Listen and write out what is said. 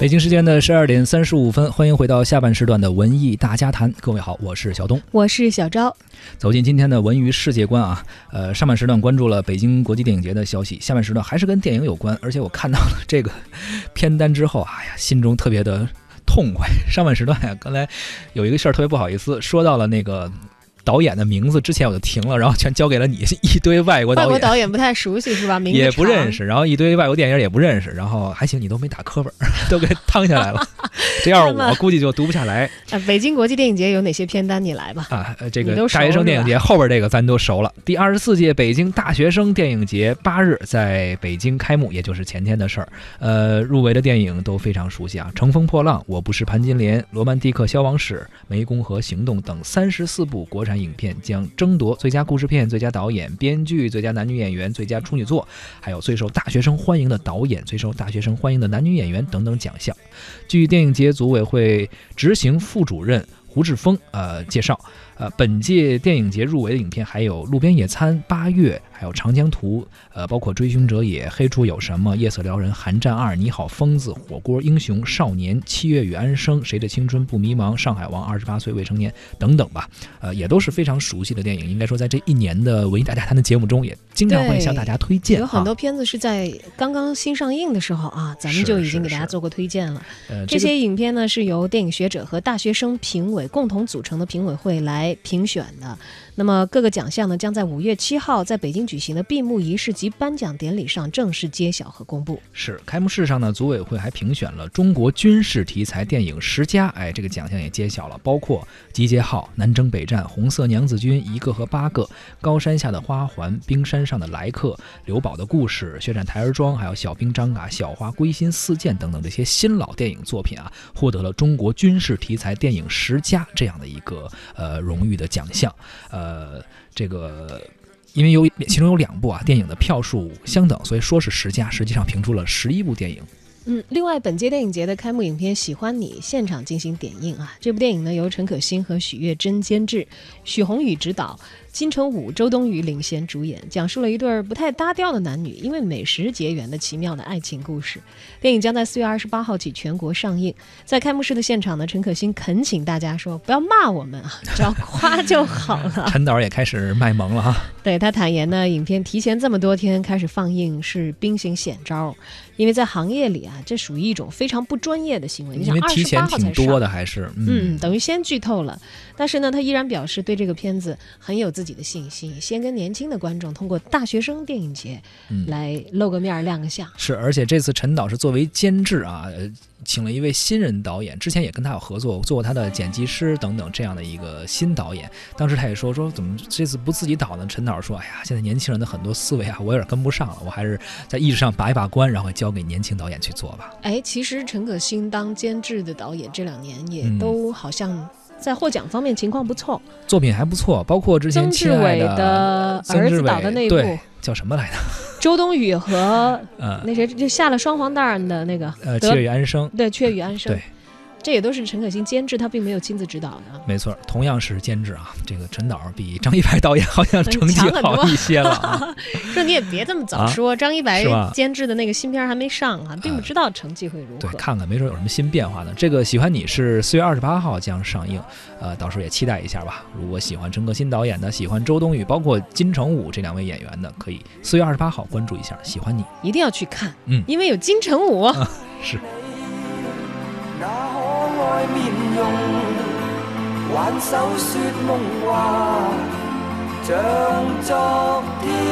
北京时间的十二点三十五分，欢迎回到下半时段的文艺大家谈。各位好，我是小东，我是小昭。走进今天的文娱世界观啊，呃，上半时段关注了北京国际电影节的消息，下半时段还是跟电影有关，而且我看到了这个片单之后，哎呀，心中特别的痛快。上半时段呀，刚才有一个事儿特别不好意思，说到了那个。导演的名字之前我就停了，然后全交给了你，一堆外国导演。外国导演不太熟悉是吧？名也不认识，然后一堆外国电影也不认识，然后还行，你都没打磕巴，都给趟下来了。这要是我估计就读不下来。啊，北京国际电影节有哪些片单？你来吧。啊，这个大学生电影节后边这个咱都熟了。第二十四届北京大学生电影节八日在北京开幕，也就是前天的事儿。呃，入围的电影都非常熟悉啊，《乘风破浪》《我不是潘金莲》《罗曼蒂克消亡史》《湄公河行动》等三十四部国产影片将争夺最佳故事片、最佳导演、编剧、最佳男女演员、最佳处女作，还有最受大学生欢迎的导演、最受大学生欢迎的男女演员等等奖项。据电影节组委会执行副主任胡志峰呃介绍，呃，本届电影节入围的影片还有《路边野餐》《八月》。还有《长江图》，呃，包括《追凶者也》《黑处有什么》《夜色撩人》《寒战二》《你好，疯子》《火锅英雄》《少年》《七月与安生》《谁的青春不迷茫》《上海王》《二十八岁未成年》等等吧，呃，也都是非常熟悉的电影。应该说，在这一年的文艺大家谈的节目中，也经常会向大家推荐。有很多片子是在刚刚新上映的时候啊，咱们就已经给大家做过推荐了。呃，这些影片呢，是由电影学者和大学生评委共同组成的评委会来评选的。那么各个奖项呢，将在五月七号在北京举行的闭幕仪式及颁奖典礼上正式揭晓和公布。是开幕式上呢，组委会还评选了中国军事题材电影十佳，哎，这个奖项也揭晓了，包括《集结号》《南征北战》《红色娘子军》《一个和八个》《高山下的花环》《冰山上的来客》《刘宝的故事》《血战台儿庄》还有《小兵张嘎》《小花归心似箭》等等这些新老电影作品啊，获得了中国军事题材电影十佳这样的一个呃荣誉的奖项，呃。呃，这个因为有其中有两部啊，电影的票数相等，所以说是十佳，实际上评出了十一部电影。嗯，另外，本届电影节的开幕影片《喜欢你》现场进行点映啊。这部电影呢，由陈可辛和许月珍监制，许宏宇执导。金城武、周冬雨领衔主演，讲述了一对不太搭调的男女因为美食结缘的奇妙的爱情故事。电影将在四月二十八号起全国上映。在开幕式的现场呢，陈可辛恳请大家说不要骂我们啊，只要夸就好了。陈导也开始卖萌了哈。对他坦言呢，影片提前这么多天开始放映是兵行险招，因为在行业里啊，这属于一种非常不专业的行为。因为提前挺多的还是嗯，等于先剧透了。但是呢，他依然表示对这个片子很有自己的信心，先跟年轻的观众通过大学生电影节来露个面、亮个相。是，而且这次陈导是作为监制啊，请了一位新人导演，之前也跟他有合作，做过他的剪辑师等等这样的一个新导演。当时他也说说怎么这次不自己导呢？陈导说：“哎呀，现在年轻人的很多思维啊，我有点跟不上了，我还是在意识上把一把关，然后交给年轻导演去做吧。”哎，其实陈可辛当监制的导演这两年也都好像。在获奖方面情况不错，作品还不错，包括之前曾志伟的儿子导的那一部叫什么来着？周冬雨和呃 那谁就下了双黄蛋的那个呃《雀与安生》对《雀与安生》对。这也都是陈可辛监制，他并没有亲自指导的。没错，同样是监制啊，这个陈导比张一白导演好像成绩好一些了。说你也别这么早说，张一白监制的那个新片还没上啊，并不知道成绩会如何。对，看看没准有什么新变化呢。这个喜欢你是四月二十八号将上映，呃，到时候也期待一下吧。如果喜欢陈可辛导演的，喜欢周冬雨，包括金城武这两位演员的，可以四月二十八号关注一下。喜欢你，一定要去看，嗯，因为有金城武。是。面容，挽手说梦话，像昨天。